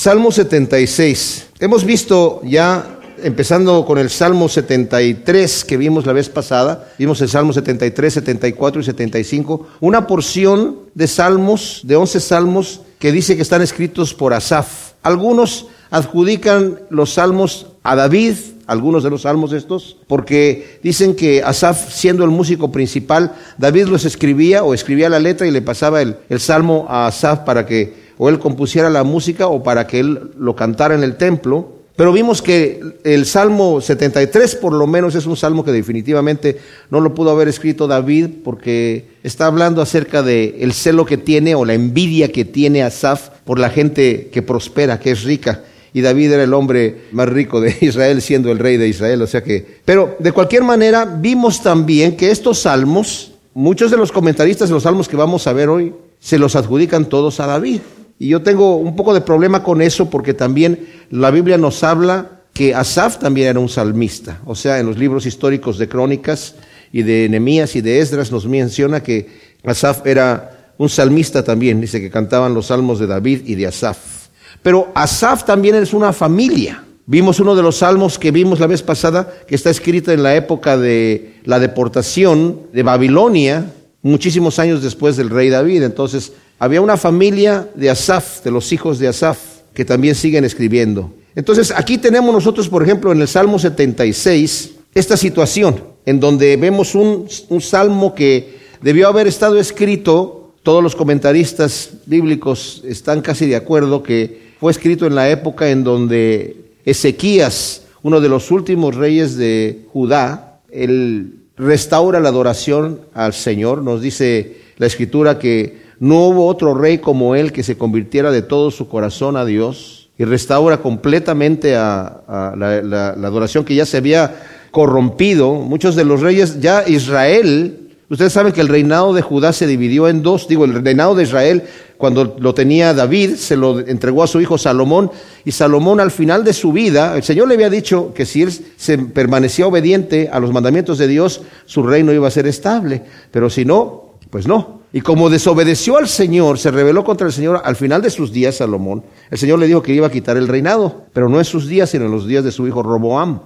Salmo 76. Hemos visto ya empezando con el Salmo 73 que vimos la vez pasada, vimos el Salmo 73, 74 y 75, una porción de salmos, de 11 salmos que dice que están escritos por Asaf. Algunos adjudican los salmos a David, algunos de los salmos estos, porque dicen que Asaf, siendo el músico principal, David los escribía o escribía la letra y le pasaba el, el salmo a Asaf para que o él compusiera la música o para que él lo cantara en el templo. Pero vimos que el Salmo 73 por lo menos es un salmo que definitivamente no lo pudo haber escrito David porque está hablando acerca de el celo que tiene o la envidia que tiene Asaf por la gente que prospera, que es rica. Y David era el hombre más rico de Israel siendo el rey de Israel, o sea que pero de cualquier manera vimos también que estos salmos, muchos de los comentaristas de los salmos que vamos a ver hoy se los adjudican todos a David. Y yo tengo un poco de problema con eso porque también la Biblia nos habla que Asaf también era un salmista. O sea, en los libros históricos de Crónicas y de Nehemías y de Esdras nos menciona que Asaf era un salmista también. Dice que cantaban los salmos de David y de Asaf. Pero Asaf también es una familia. Vimos uno de los salmos que vimos la vez pasada, que está escrito en la época de la deportación de Babilonia, muchísimos años después del rey David. Entonces, había una familia de Asaf, de los hijos de Asaf, que también siguen escribiendo. Entonces, aquí tenemos nosotros, por ejemplo, en el Salmo 76, esta situación, en donde vemos un, un salmo que debió haber estado escrito, todos los comentaristas bíblicos están casi de acuerdo que fue escrito en la época en donde Ezequías, uno de los últimos reyes de Judá, él restaura la adoración al Señor. Nos dice la escritura que no hubo otro rey como él que se convirtiera de todo su corazón a Dios y restaura completamente a, la, la adoración que ya se había corrompido. Muchos de los reyes, ya Israel, ustedes saben que el reinado de Judá se dividió en dos, digo, el reinado de Israel cuando lo tenía David, se lo entregó a su hijo Salomón, y Salomón al final de su vida, el Señor le había dicho que si él se permanecía obediente a los mandamientos de Dios, su reino iba a ser estable, pero si no, pues no. Y como desobedeció al Señor, se rebeló contra el Señor al final de sus días, Salomón, el Señor le dijo que iba a quitar el reinado, pero no en sus días, sino en los días de su hijo Roboam.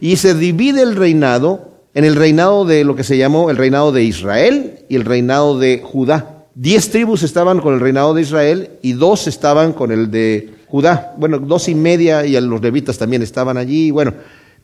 Y se divide el reinado en el reinado de lo que se llamó el reinado de Israel y el reinado de Judá. Diez tribus estaban con el reinado de Israel y dos estaban con el de Judá. Bueno, dos y media y los levitas también estaban allí, bueno,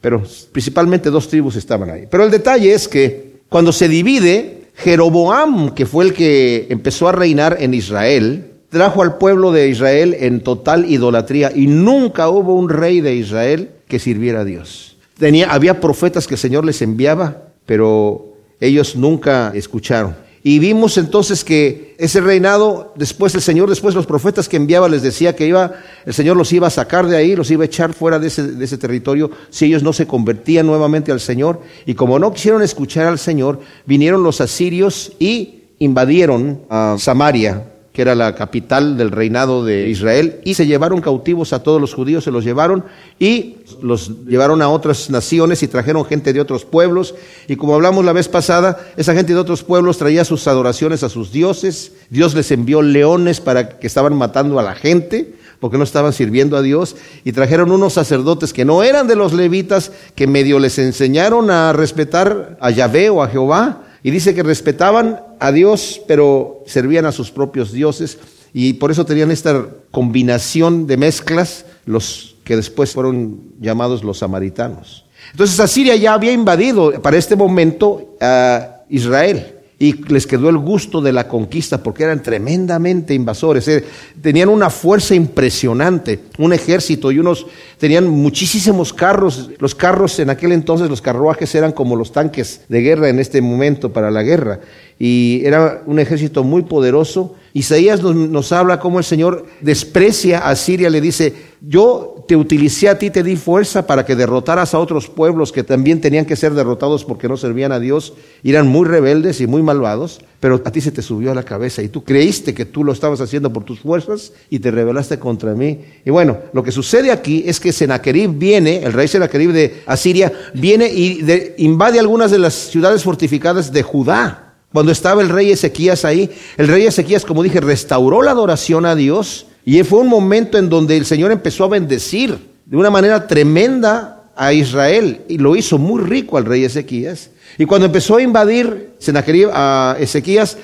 pero principalmente dos tribus estaban ahí. Pero el detalle es que cuando se divide, Jeroboam, que fue el que empezó a reinar en Israel, trajo al pueblo de Israel en total idolatría y nunca hubo un rey de Israel que sirviera a Dios. Tenía, había profetas que el Señor les enviaba, pero ellos nunca escucharon. Y vimos entonces que ese reinado, después el Señor, después los profetas que enviaba les decía que iba, el Señor los iba a sacar de ahí, los iba a echar fuera de ese, de ese territorio si ellos no se convertían nuevamente al Señor. Y como no quisieron escuchar al Señor, vinieron los asirios y invadieron a Samaria que era la capital del reinado de Israel, y se llevaron cautivos a todos los judíos, se los llevaron y los llevaron a otras naciones y trajeron gente de otros pueblos. Y como hablamos la vez pasada, esa gente de otros pueblos traía sus adoraciones a sus dioses. Dios les envió leones para que estaban matando a la gente porque no estaban sirviendo a Dios, y trajeron unos sacerdotes que no eran de los levitas, que medio les enseñaron a respetar a Yahvé o a Jehová, y dice que respetaban a Dios, pero servían a sus propios dioses. Y por eso tenían esta combinación de mezclas, los que después fueron llamados los samaritanos. Entonces Asiria ya había invadido para este momento a Israel y les quedó el gusto de la conquista porque eran tremendamente invasores, eh, tenían una fuerza impresionante, un ejército y unos tenían muchísimos carros, los carros en aquel entonces los carruajes eran como los tanques de guerra en este momento para la guerra y era un ejército muy poderoso. Isaías nos, habla cómo el Señor desprecia a Siria, le dice, yo te utilicé a ti, te di fuerza para que derrotaras a otros pueblos que también tenían que ser derrotados porque no servían a Dios, eran muy rebeldes y muy malvados, pero a ti se te subió a la cabeza y tú creíste que tú lo estabas haciendo por tus fuerzas y te rebelaste contra mí. Y bueno, lo que sucede aquí es que Senaquerib viene, el rey Senaquerib de Asiria, viene y invade algunas de las ciudades fortificadas de Judá. Cuando estaba el rey Ezequías ahí, el rey Ezequías, como dije, restauró la adoración a Dios Y fue un momento en donde el Señor empezó a bendecir de una manera tremenda a Israel y lo hizo muy rico al rey Ezequías. Y cuando empezó a invadir Senaquerib a Ezequías,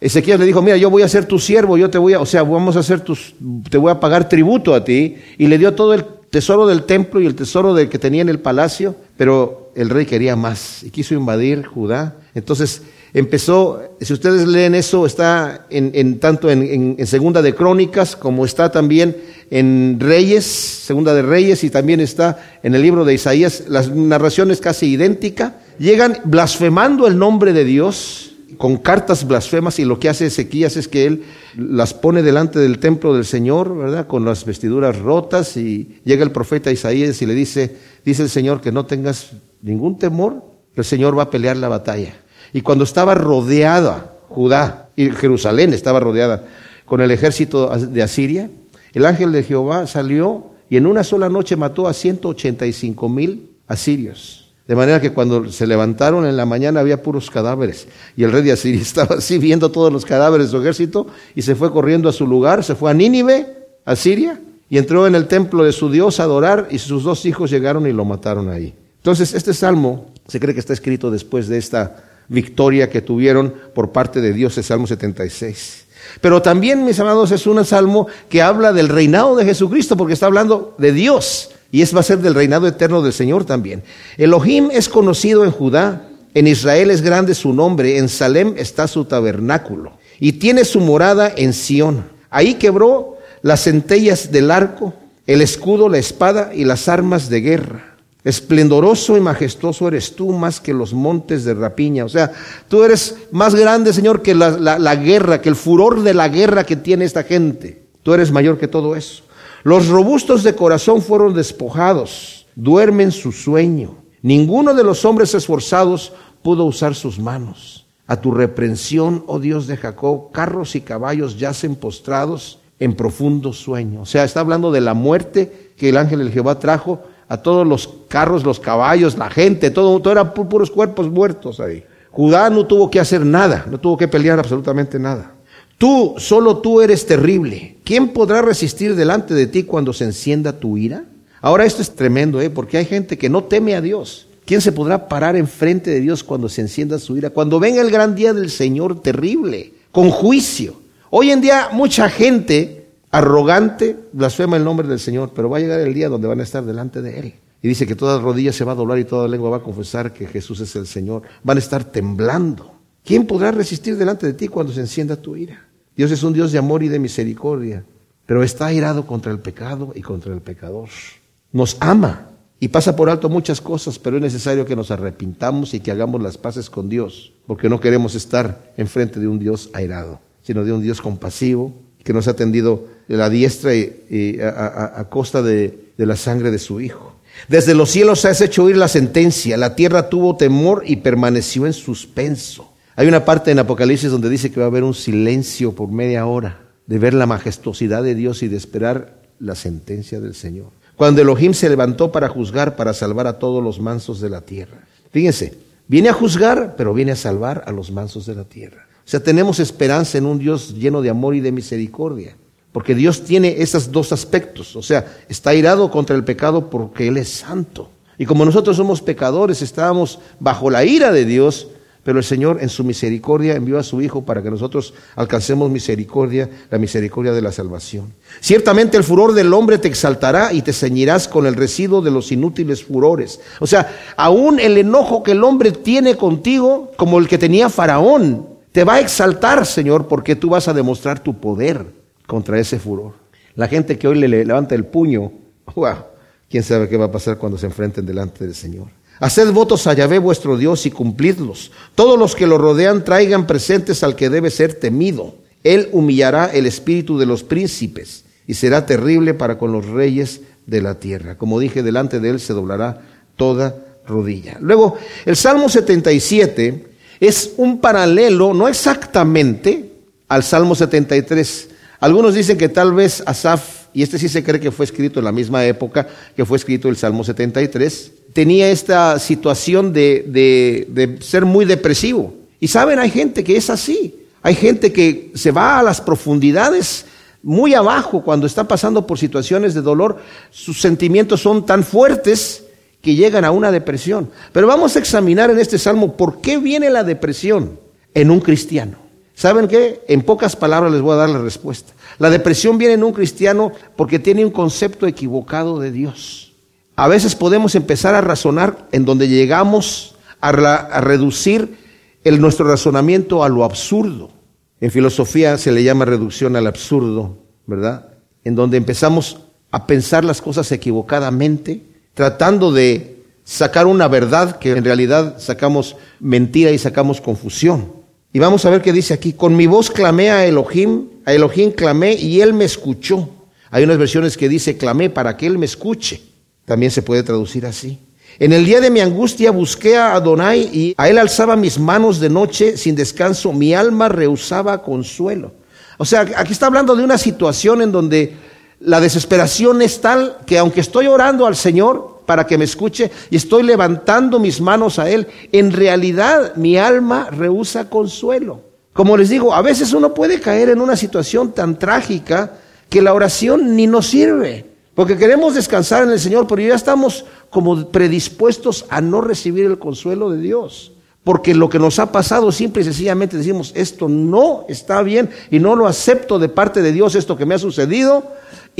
Ezequías le dijo, mira, yo voy a ser tu siervo, yo te voy a, o sea, vamos a hacer tus, te voy a pagar tributo a ti. Y le dio todo el tesoro del templo y el tesoro del que tenía en el palacio, pero el rey quería más y quiso invadir Judá. Entonces empezó, si ustedes leen eso, está en, tanto en, en, Segunda de Crónicas como está también en Reyes, Segunda de Reyes y también está en el libro de Isaías, las narraciones casi idéntica. Llegan blasfemando el nombre de Dios con cartas blasfemas y lo que hace Ezequías es que él las pone delante del templo del Señor, ¿verdad? Con las vestiduras rotas y llega el profeta Isaías y le dice, dice el Señor que no tengas ningún temor, el Señor va a pelear la batalla. Y cuando estaba rodeada Judá y Jerusalén estaba rodeada con el ejército de Asiria, el ángel de Jehová salió y en una sola noche mató a 185 mil asirios. De manera que cuando se levantaron en la mañana había puros cadáveres. Y el rey de Asiria estaba así viendo todos los cadáveres de su ejército y se fue corriendo a su lugar, se fue a Nínive, a Siria, y entró en el templo de su Dios a adorar y sus dos hijos llegaron y lo mataron ahí. Entonces este salmo se cree que está escrito después de esta victoria que tuvieron por parte de Dios, el Salmo 76. Pero también, mis amados, es un salmo que habla del reinado de Jesucristo porque está hablando de Dios. Y es va a ser del reinado eterno del Señor también. Elohim es conocido en Judá, en Israel es grande su nombre, en Salem está su tabernáculo y tiene su morada en Sión. Ahí quebró las centellas del arco, el escudo, la espada y las armas de guerra. Esplendoroso y majestuoso eres tú más que los montes de rapiña. O sea, tú eres más grande, Señor, que la, la guerra, que el furor de la guerra que tiene esta gente. Tú eres mayor que todo eso. Los robustos de corazón fueron despojados, duermen su sueño. Ninguno de los hombres esforzados pudo usar sus manos. A tu reprensión, oh Dios de Jacob, carros y caballos yacen postrados en profundo sueño. O sea, está hablando de la muerte que el ángel del Jehová trajo a todos los carros, los caballos, la gente, todo, todo eran puros cuerpos muertos ahí. Judá no tuvo que hacer nada, no tuvo que pelear absolutamente nada. Tú, solo tú eres terrible. ¿Quién podrá resistir delante de ti cuando se encienda tu ira? Ahora esto es tremendo, ¿eh? porque hay gente que no teme a Dios. ¿Quién se podrá parar enfrente de Dios cuando se encienda su ira? Cuando venga el gran día del Señor terrible, con juicio. Hoy en día mucha gente arrogante blasfema el nombre del Señor, pero va a llegar el día donde van a estar delante de Él. Y dice que toda rodilla se va a doblar y toda lengua va a confesar que Jesús es el Señor. Van a estar temblando. ¿Quién podrá resistir delante de ti cuando se encienda tu ira? Dios es un Dios de amor y de misericordia, pero está airado contra el pecado y contra el pecador. Nos ama y pasa por alto muchas cosas, pero es necesario que nos arrepintamos y que hagamos las paces con Dios, porque no queremos estar enfrente de un Dios airado, sino de un Dios compasivo que nos ha tendido la diestra y, a, costa de, de la sangre de su Hijo. Desde los cielos has hecho oír la sentencia, la tierra tuvo temor y permaneció en suspenso. Hay una parte en Apocalipsis donde dice que va a haber un silencio por media hora de ver la majestuosidad de Dios y de esperar la sentencia del Señor. Cuando Elohim se levantó para juzgar, para salvar a todos los mansos de la tierra. Fíjense, viene a juzgar, pero viene a salvar a los mansos de la tierra. O sea, tenemos esperanza en un Dios lleno de amor y de misericordia. Porque Dios tiene esos dos aspectos. O sea, está irado contra el pecado porque Él es santo. Y como nosotros somos pecadores, estábamos bajo la ira de Dios, pero el Señor en su misericordia envió a su Hijo para que nosotros alcancemos misericordia, la misericordia de la salvación. Ciertamente el furor del hombre te exaltará y te ceñirás con el residuo de los inútiles furores. O sea, aún el enojo que el hombre tiene contigo, como el que tenía Faraón, te va a exaltar, Señor, porque tú vas a demostrar tu poder contra ese furor. La gente que hoy le levanta el puño, wow, quién sabe qué va a pasar cuando se enfrenten delante del Señor. Haced votos a Yahvé vuestro Dios y cumplidlos. Todos los que lo rodean traigan presentes al que debe ser temido. Él humillará el espíritu de los príncipes y será terrible para con los reyes de la tierra. Como dije, delante de él se doblará toda rodilla. Luego, el Salmo 77 es un paralelo, no exactamente, al Salmo 73. Algunos dicen que tal vez Asaf, y este sí se cree que fue escrito en la misma época que fue escrito el Salmo 73, tenía esta situación de, ser muy depresivo. Y saben, hay gente que es así. Hay gente que se va a las profundidades muy abajo, cuando está pasando por situaciones de dolor, sus sentimientos son tan fuertes que llegan a una depresión. Pero vamos a examinar en este salmo por qué viene la depresión en un cristiano. ¿Saben qué? En pocas palabras les voy a dar la respuesta. La depresión viene en un cristiano porque tiene un concepto equivocado de Dios. A veces podemos empezar a razonar en donde llegamos a, reducir el, nuestro razonamiento a lo absurdo. En filosofía se le llama reducción al absurdo, ¿verdad? En donde empezamos a pensar las cosas equivocadamente, tratando de sacar una verdad que en realidad sacamos mentira y sacamos confusión. Y vamos a ver qué dice aquí. Con mi voz clamé a Elohim, a Elohim clamé y él me escuchó. Hay unas versiones que dice clamé para que él me escuche. También se puede traducir así. En el día de mi angustia busqué a Adonai y a él alzaba mis manos de noche sin descanso. Mi alma rehusaba consuelo. O sea, aquí está hablando de una situación en donde la desesperación es tal que aunque estoy orando al Señor para que me escuche y estoy levantando mis manos a Él, en realidad mi alma rehúsa consuelo. Como les digo, a veces uno puede caer en una situación tan trágica que la oración ni nos sirve. Porque queremos descansar en el Señor, pero ya estamos como predispuestos a no recibir el consuelo de Dios. Porque lo que nos ha pasado, simple y sencillamente decimos, esto no está bien y no lo acepto de parte de Dios, esto que me ha sucedido.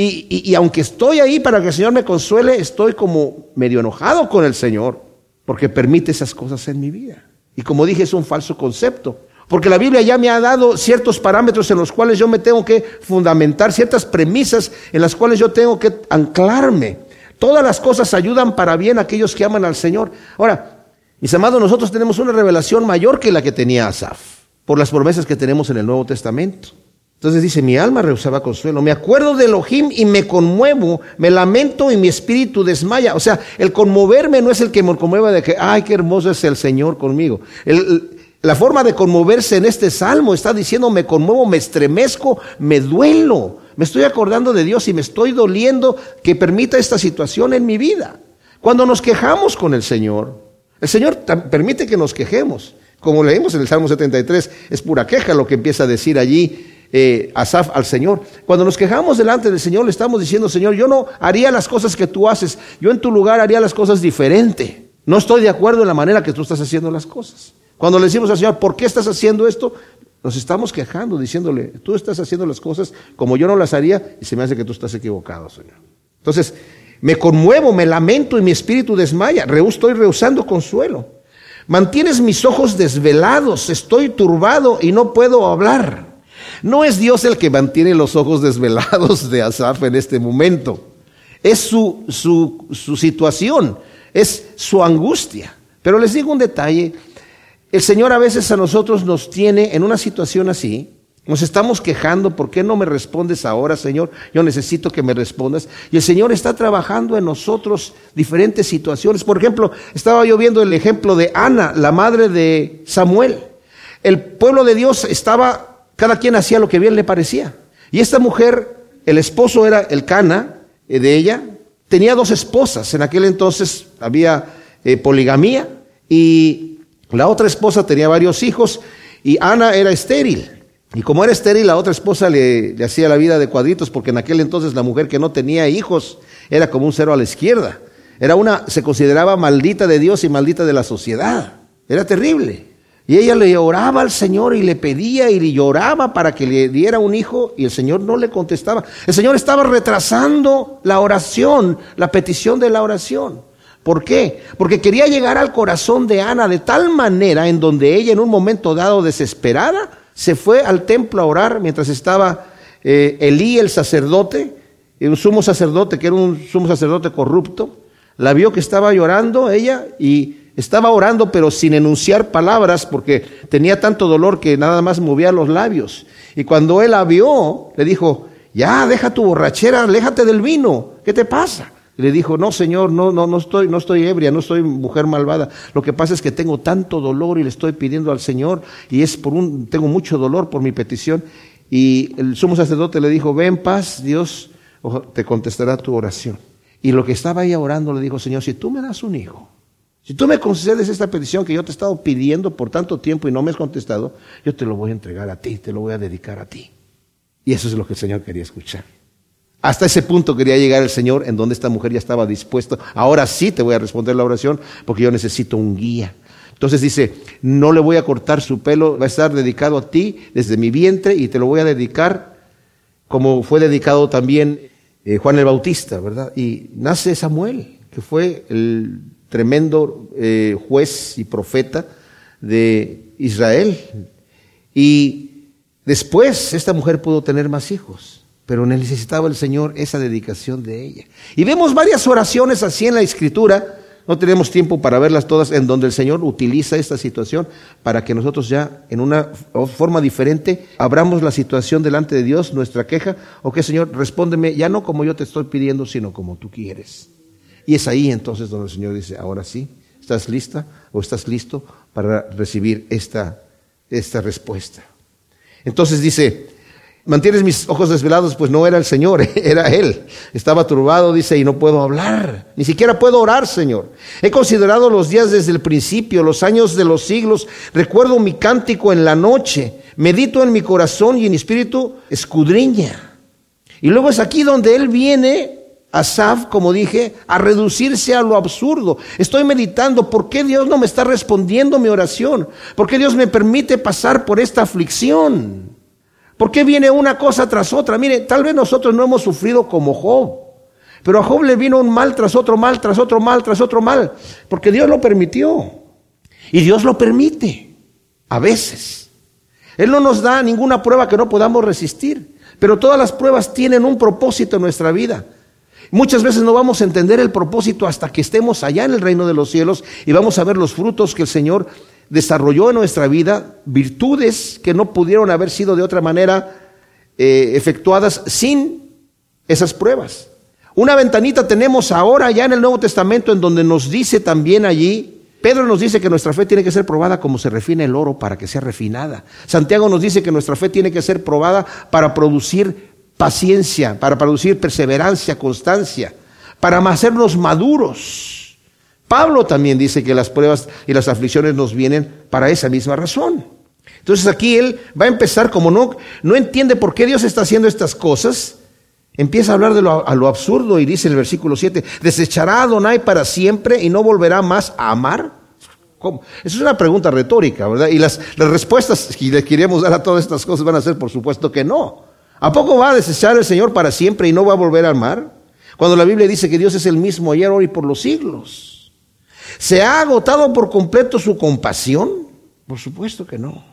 Y, aunque estoy ahí para que el Señor me consuele, estoy como medio enojado con el Señor, porque permite esas cosas en mi vida. Y como dije, es un falso concepto. Porque la Biblia ya me ha dado ciertos parámetros en los cuales yo me tengo que fundamentar, ciertas premisas en las cuales yo tengo que anclarme. Todas las cosas ayudan para bien a aquellos que aman al Señor. Ahora, mis amados, nosotros tenemos una revelación mayor que la que tenía Asaf, por las promesas que tenemos en el Nuevo Testamento. Entonces dice, mi alma rehusaba consuelo, me acuerdo de Elohim y me conmuevo, me lamento y mi espíritu desmaya. O sea, el conmoverme no es el que me conmueva de que, ay, qué hermoso es el Señor conmigo. La forma de conmoverse en este salmo está diciendo, me conmuevo, me estremezco, me duelo. Me estoy acordando de Dios y me estoy doliendo que permita esta situación en mi vida. Cuando nos quejamos con el Señor, el Señor permite que nos quejemos. Como leímos en el Salmo 73, es pura queja lo que empieza a decir allí eh, Asaf al Señor. Cuando nos quejamos delante del Señor, le estamos diciendo, Señor, yo no haría las cosas que tú haces, yo en tu lugar haría las cosas diferente. No estoy de acuerdo en la manera que tú estás haciendo las cosas. Cuando le decimos al Señor, ¿por qué estás haciendo esto? Nos estamos quejando, diciéndole, tú estás haciendo las cosas como yo no las haría y se me hace que tú estás equivocado, Señor. Entonces, me conmuevo, me lamento y mi espíritu desmaya. estoy rehusando consuelo. Mantienes mis ojos desvelados, estoy turbado y no puedo hablar. No es Dios el que mantiene los ojos desvelados de Asaf en este momento. Es su, su, situación, es su angustia. Pero les digo un detalle el Señor a veces a nosotros nos tiene en una situación así. Nos estamos quejando, ¿por qué no me respondes ahora, Señor? Yo necesito que me respondas. Y el Señor está trabajando en nosotros diferentes situaciones. Por ejemplo, estaba yo viendo el ejemplo de Ana, la madre de Samuel. El pueblo de Dios estaba, cada quien hacía lo que bien le parecía. Y esta mujer, el esposo era el Cana eh, de ella, tenía dos esposas. En aquel entonces había eh, poligamía y la otra esposa tenía varios hijos y Ana era estéril. Y como era estéril, la otra esposa le, hacía la vida de cuadritos porque en aquel entonces la mujer que no tenía hijos era como un cero a la izquierda. Era una, se consideraba maldita de Dios y maldita de la sociedad. Era terrible. Y ella le oraba al Señor y le pedía y le lloraba para que le diera un hijo y el Señor no le contestaba. El Señor estaba retrasando la oración, la petición de la oración. ¿Por qué? Porque quería llegar al corazón de Ana de tal manera en donde ella en un momento dado desesperada se fue al templo a orar mientras estaba eh, Elí el sacerdote, un sumo sacerdote que era un sumo sacerdote corrupto, la vio que estaba llorando ella y estaba orando pero sin enunciar palabras porque tenía tanto dolor que nada más movía los labios. Y cuando él la vio, le dijo, ya, deja tu borrachera, aléjate del vino, ¿qué te pasa? Le dijo, no, Señor, no, no, no estoy, no estoy ebria, no soy mujer malvada. Lo que pasa es que tengo tanto dolor y le estoy pidiendo al Señor y es por un, tengo mucho dolor por mi petición. Y el sumo sacerdote le dijo, ven paz, Dios te contestará tu oración. Y lo que estaba ahí orando le dijo, Señor, si tú me das un hijo, si tú me concedes esta petición que yo te he estado pidiendo por tanto tiempo y no me has contestado, yo te lo voy a entregar a ti, te lo voy a dedicar a ti. Y eso es lo que el Señor quería escuchar. Hasta ese punto quería llegar el Señor en donde esta mujer ya estaba dispuesta. Ahora sí te voy a responder la oración porque yo necesito un guía. Entonces dice, no le voy a cortar su pelo, va a estar dedicado a ti desde mi vientre y te lo voy a dedicar como fue dedicado también eh, Juan el Bautista, ¿verdad? Y nace Samuel, que fue el tremendo eh, juez y profeta de Israel. Y después esta mujer pudo tener más hijos, pero necesitaba el Señor esa dedicación de ella. Y vemos varias oraciones así en la escritura no tenemos tiempo para verlas todas en donde el Señor utiliza esta situación para que nosotros ya en una forma diferente abramos la situación delante de Dios, nuestra queja, o que Señor, respóndeme ya no como yo te estoy pidiendo, sino como tú quieres. Y es ahí entonces donde el Señor dice, ahora sí, ¿estás lista o estás listo para recibir esta, esta respuesta? Entonces dice, mantienes mis ojos desvelados, pues no era el Señor, era Él. Estaba turbado, dice, y no puedo hablar, ni siquiera puedo orar, Señor. He considerado los días desde el principio, los años de los siglos, recuerdo mi cántico en la noche, medito en mi corazón y en mi espíritu escudriña. Y luego es aquí donde Él viene, Asaf, como dije, a reducirse a lo absurdo. Estoy meditando, ¿por qué Dios no me está respondiendo mi oración? ¿Por qué Dios me permite pasar por esta aflicción? ¿Por qué viene una cosa tras otra? Mire, tal vez nosotros no hemos sufrido como Job, pero a Job le vino un mal tras otro mal, tras otro mal, tras otro mal, porque Dios lo permitió. Y Dios lo permite, a veces. Él no nos da ninguna prueba que no podamos resistir, pero todas las pruebas tienen un propósito en nuestra vida. Muchas veces no vamos a entender el propósito hasta que estemos allá en el reino de los cielos y vamos a ver los frutos que el Señor desarrolló en nuestra vida virtudes que no pudieron haber sido de otra manera eh, efectuadas sin esas pruebas. Una ventanita tenemos ahora ya en el Nuevo Testamento en donde nos dice también allí, Pedro nos dice que nuestra fe tiene que ser probada como se refina el oro para que sea refinada. Santiago nos dice que nuestra fe tiene que ser probada para producir paciencia, para producir perseverancia, constancia, para hacernos maduros. Pablo también dice que las pruebas y las aflicciones nos vienen para esa misma razón. Entonces aquí él va a empezar como no, no entiende por qué Dios está haciendo estas cosas, empieza a hablar de lo, a lo absurdo y dice el versículo 7, desechará a Adonai para siempre y no volverá más a amar. ¿Cómo? Esa es una pregunta retórica, ¿verdad? Y las, las respuestas que le queremos dar a todas estas cosas van a ser, por supuesto, que no. ¿A poco va a desechar el Señor para siempre y no va a volver a amar? Cuando la Biblia dice que Dios es el mismo ayer, hoy y por los siglos. ¿Se ha agotado por completo su compasión? Por supuesto que no.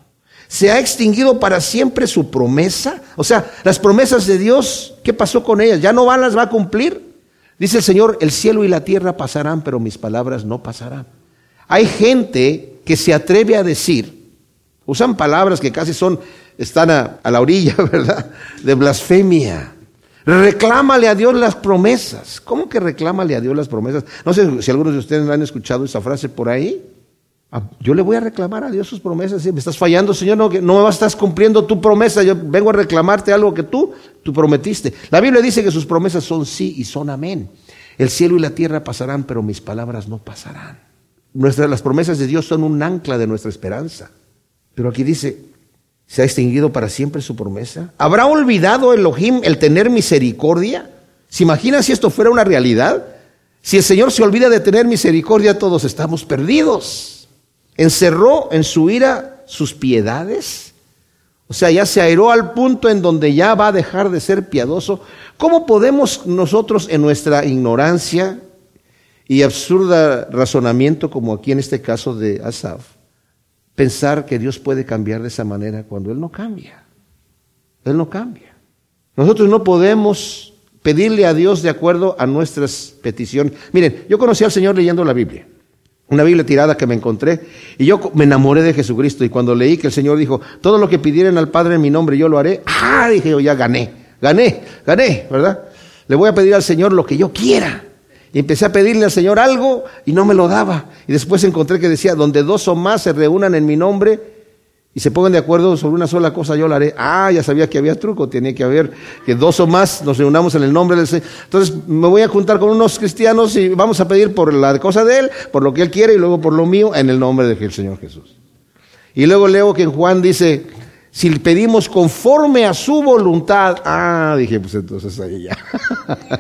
¿Se ha extinguido para siempre su promesa? O sea, las promesas de Dios, ¿qué pasó con ellas? ¿Ya no van, las va a cumplir? Dice el Señor, el cielo y la tierra pasarán, pero mis palabras no pasarán. Hay gente que se atreve a decir, usan palabras que casi son, están a, la orilla, ¿verdad? De blasfemia. Reclámale a Dios las promesas. ¿Cómo que reclámale a Dios las promesas? No sé si algunos de ustedes han escuchado esa frase por ahí. Ah, yo le voy a reclamar a Dios sus promesas. Me estás fallando, Señor, no, no estás cumpliendo tu promesa. Yo vengo a reclamarte algo que tú, tú prometiste. La Biblia dice que sus promesas son sí y son amén. El cielo y la tierra pasarán, pero mis palabras no pasarán. Nuestras, las promesas de Dios son un ancla de nuestra esperanza. Pero aquí dice, ¿Se ha extinguido para siempre su promesa? ¿Habrá olvidado Elohim el tener misericordia? ¿Se imagina si esto fuera una realidad? Si el Señor se olvida de tener misericordia, todos estamos perdidos. ¿Encerró en su ira sus piedades? O sea, ya se airó al punto en donde ya va a dejar de ser piadoso. ¿Cómo podemos nosotros en nuestra ignorancia y absurda razonamiento, como aquí en este caso de Asaf, pensar que Dios puede cambiar de esa manera cuando Él no cambia. Él no cambia. Nosotros no podemos pedirle a Dios de acuerdo a nuestras peticiones. Miren, yo conocí al Señor leyendo la Biblia. Una Biblia tirada que me encontré y yo me enamoré de Jesucristo y cuando leí que el Señor dijo, todo lo que pidieran al Padre en mi nombre yo lo haré, ah, dije yo ya gané, gané, gané, ¿verdad? Le voy a pedir al Señor lo que yo quiera. Y empecé a pedirle al Señor algo y no me lo daba. Y después encontré que decía, donde dos o más se reúnan en mi nombre y se pongan de acuerdo sobre una sola cosa, yo la haré. Ah, ya sabía que había truco, tenía que haber que dos o más nos reunamos en el nombre del Señor. Entonces me voy a juntar con unos cristianos y vamos a pedir por la cosa de Él, por lo que Él quiere y luego por lo mío, en el nombre del Señor Jesús. Y luego leo que en Juan dice, si pedimos conforme a su voluntad, ah, dije, pues entonces ahí ya.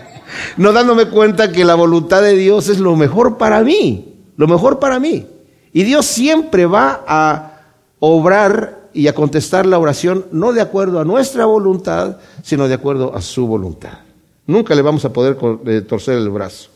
no dándome cuenta que la voluntad de Dios es lo mejor para mí, lo mejor para mí. Y Dios siempre va a obrar y a contestar la oración no de acuerdo a nuestra voluntad, sino de acuerdo a su voluntad. Nunca le vamos a poder eh, torcer el brazo.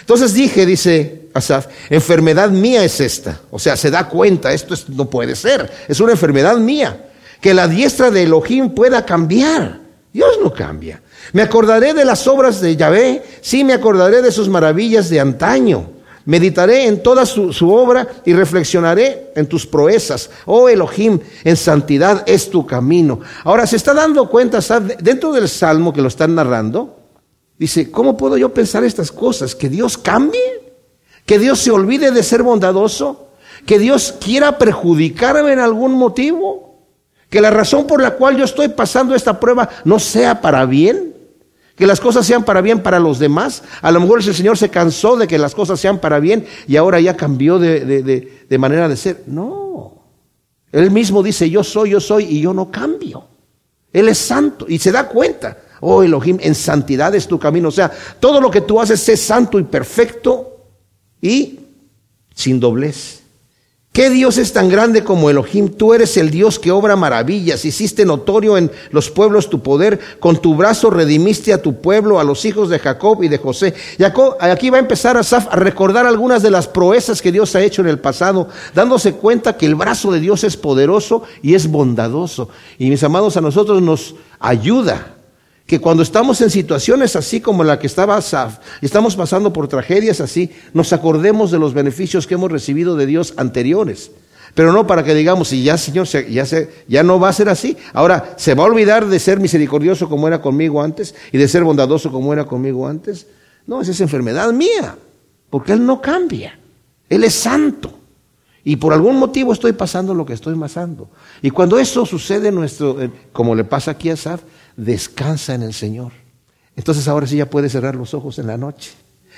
Entonces dije, dice Asaf, enfermedad mía es esta. O sea, se da cuenta, esto no puede ser, es una enfermedad mía. Que la diestra de Elohim pueda cambiar. Dios no cambia. Me acordaré de las obras de Yahvé, sí me acordaré de sus maravillas de antaño. Meditaré en toda su, obra y reflexionaré en tus proezas. Oh Elohim, en santidad es tu camino. Ahora se está dando cuenta, dentro del salmo que lo están narrando, Dice, ¿cómo puedo yo pensar estas cosas? ¿Que Dios cambie? ¿Que Dios se olvide de ser bondadoso? ¿Que Dios quiera perjudicarme en algún motivo? ¿Que la razón por la cual yo estoy pasando esta prueba no sea para bien? ¿Que las cosas sean para bien para los demás? A lo mejor el Señor se cansó de que las cosas sean para bien y ahora ya cambió de, de, de manera de ser. No. Él mismo dice, yo soy, yo soy y yo no cambio. Él es santo y se da cuenta. Oh Elohim, en santidad es tu camino. O sea, todo lo que tú haces es santo y perfecto y sin doblez. ¿Qué Dios es tan grande como Elohim? Tú eres el Dios que obra maravillas. Hiciste notorio en los pueblos tu poder. Con tu brazo redimiste a tu pueblo, a los hijos de Jacob y de José. Y aquí va a empezar Asaf a recordar algunas de las proezas que Dios ha hecho en el pasado, dándose cuenta que el brazo de Dios es poderoso y es bondadoso. Y mis amados, a nosotros nos ayuda que cuando estamos en situaciones así como la que estaba Asaf, y estamos pasando por tragedias así, nos acordemos de los beneficios que hemos recibido de Dios anteriores. Pero no para que digamos, y ya Señor, ya, se, ya no va a ser así. Ahora, ¿se va a olvidar de ser misericordioso como era conmigo antes y de ser bondadoso como era conmigo antes? No, esa es enfermedad mía, porque Él no cambia. Él es santo. Y por algún motivo estoy pasando lo que estoy pasando. Y cuando eso sucede, nuestro, como le pasa aquí a Asaf, descansa en el Señor. Entonces ahora sí ya puede cerrar los ojos en la noche.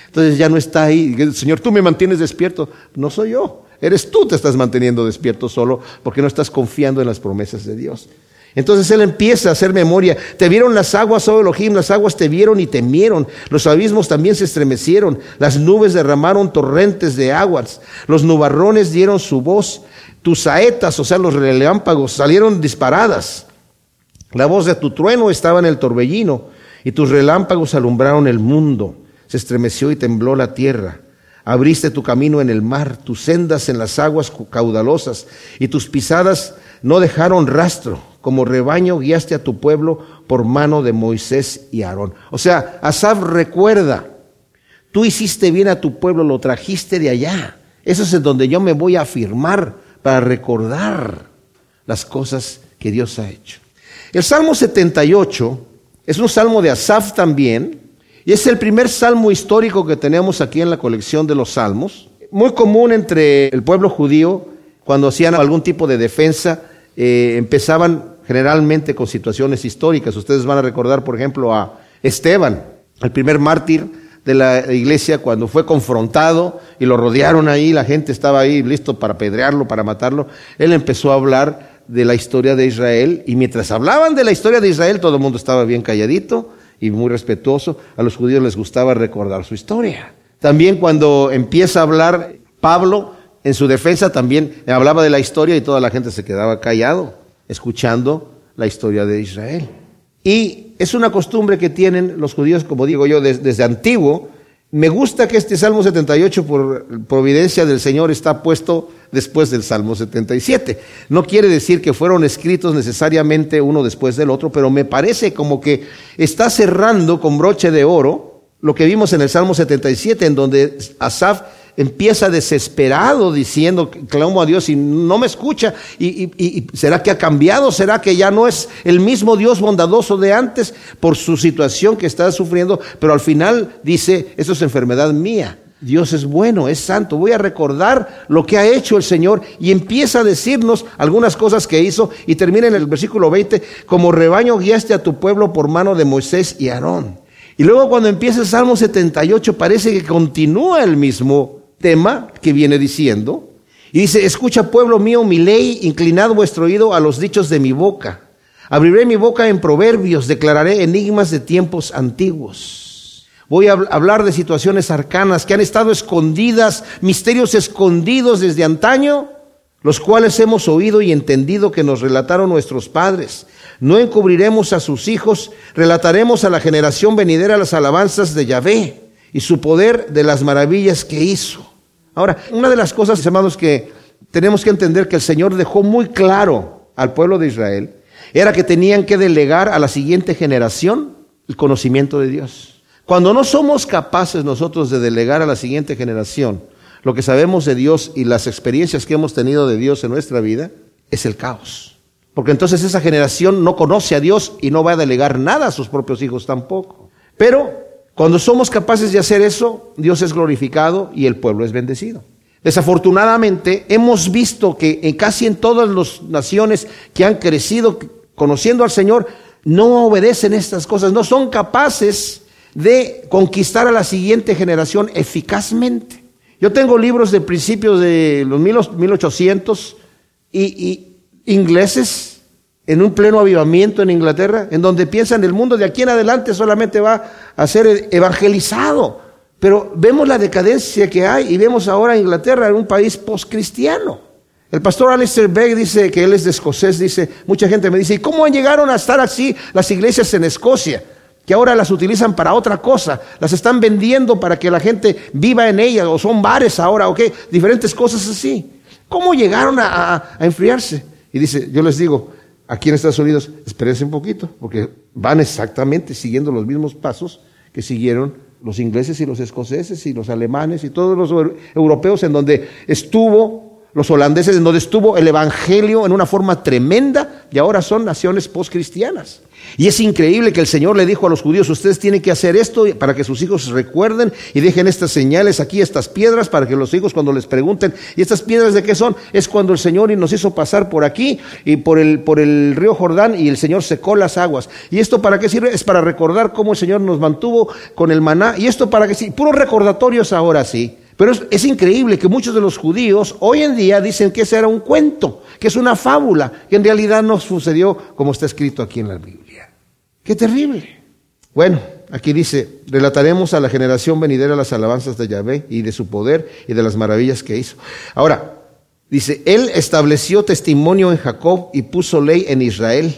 Entonces ya no está ahí, Señor, tú me mantienes despierto. No soy yo, eres tú te estás manteniendo despierto solo porque no estás confiando en las promesas de Dios. Entonces él empieza a hacer memoria. Te vieron las aguas, oh Elohim, las aguas te vieron y temieron. Los abismos también se estremecieron. Las nubes derramaron torrentes de aguas. Los nubarrones dieron su voz. Tus saetas, o sea, los relámpagos, salieron disparadas. La voz de tu trueno estaba en el torbellino y tus relámpagos alumbraron el mundo. Se estremeció y tembló la tierra. Abriste tu camino en el mar, tus sendas en las aguas caudalosas y tus pisadas no dejaron rastro. Como rebaño guiaste a tu pueblo por mano de Moisés y Aarón. O sea, Asaf recuerda, tú hiciste bien a tu pueblo, lo trajiste de allá. Eso es en donde yo me voy a afirmar para recordar las cosas que Dios ha hecho. El Salmo 78 es un salmo de Asaf también, y es el primer salmo histórico que tenemos aquí en la colección de los salmos. Muy común entre el pueblo judío, cuando hacían algún tipo de defensa, eh, empezaban generalmente con situaciones históricas. Ustedes van a recordar, por ejemplo, a Esteban, el primer mártir de la iglesia, cuando fue confrontado y lo rodearon ahí, la gente estaba ahí listo para apedrearlo, para matarlo. Él empezó a hablar de la historia de Israel y mientras hablaban de la historia de Israel todo el mundo estaba bien calladito y muy respetuoso. A los judíos les gustaba recordar su historia. También cuando empieza a hablar Pablo en su defensa también hablaba de la historia y toda la gente se quedaba callado escuchando la historia de Israel. Y es una costumbre que tienen los judíos, como digo yo, desde, desde antiguo, me gusta que este Salmo 78, por providencia del Señor, está puesto después del Salmo 77. No quiere decir que fueron escritos necesariamente uno después del otro, pero me parece como que está cerrando con broche de oro lo que vimos en el Salmo 77, en donde Asaf empieza desesperado diciendo, clamo a Dios y no me escucha. Y, será que ha cambiado? ¿Será que ya no es el mismo Dios bondadoso de antes por su situación que está sufriendo? Pero al final dice, eso es enfermedad mía. Dios es bueno, es santo. Voy a recordar lo que ha hecho el Señor y empieza a decirnos algunas cosas que hizo y termina en el versículo 20, como rebaño guiaste a tu pueblo por mano de Moisés y Aarón. Y luego cuando empieza el Salmo 78 parece que continúa el mismo tema que viene diciendo. Y dice, escucha pueblo mío mi ley, inclinad vuestro oído a los dichos de mi boca. Abriré mi boca en proverbios, declararé enigmas de tiempos antiguos. Voy a hablar de situaciones arcanas que han estado escondidas, misterios escondidos desde antaño, los cuales hemos oído y entendido que nos relataron nuestros padres. No encubriremos a sus hijos, relataremos a la generación venidera las alabanzas de Yahvé y su poder de las maravillas que hizo. Ahora, una de las cosas, hermanos, que tenemos que entender que el Señor dejó muy claro al pueblo de Israel era que tenían que delegar a la siguiente generación el conocimiento de Dios. Cuando no somos capaces nosotros de delegar a la siguiente generación lo que sabemos de Dios y las experiencias que hemos tenido de Dios en nuestra vida, es el caos. Porque entonces esa generación no conoce a Dios y no va a delegar nada a sus propios hijos tampoco. Pero cuando somos capaces de hacer eso, Dios es glorificado y el pueblo es bendecido. Desafortunadamente, hemos visto que en casi en todas las naciones que han crecido conociendo al Señor, no obedecen estas cosas, no son capaces de conquistar a la siguiente generación eficazmente. Yo tengo libros de principios de los 1800 y, y ingleses en un pleno avivamiento en Inglaterra, en donde piensan el mundo de aquí en adelante solamente va a ser evangelizado. Pero vemos la decadencia que hay y vemos ahora Inglaterra en un país postcristiano. El pastor Alistair Begg dice que él es de escocés, dice, mucha gente me dice, ¿y cómo llegaron a estar así las iglesias en Escocia? Que ahora las utilizan para otra cosa, las están vendiendo para que la gente viva en ellas, o son bares ahora, o qué, diferentes cosas así. ¿Cómo llegaron a, a enfriarse? Y dice, yo les digo, Aquí en Estados Unidos, espérense un poquito, porque van exactamente siguiendo los mismos pasos que siguieron los ingleses y los escoceses y los alemanes y todos los europeos en donde estuvo, los holandeses, donde estuvo el Evangelio en una forma tremenda y ahora son naciones postcristianas. Y es increíble que el Señor le dijo a los judíos, ustedes tienen que hacer esto para que sus hijos recuerden y dejen estas señales aquí, estas piedras, para que los hijos cuando les pregunten, ¿y estas piedras de qué son? Es cuando el Señor nos hizo pasar por aquí y por el, por el río Jordán y el Señor secó las aguas. ¿Y esto para qué sirve? Es para recordar cómo el Señor nos mantuvo con el maná. ¿Y esto para qué sirve? Puros recordatorios ahora sí. Pero es, increíble que muchos de los judíos hoy en día dicen que ese era un cuento, que es una fábula, que en realidad no sucedió como está escrito aquí en la Biblia. Qué terrible. Bueno, aquí dice, relataremos a la generación venidera las alabanzas de Yahvé y de su poder y de las maravillas que hizo. Ahora, dice, Él estableció testimonio en Jacob y puso ley en Israel,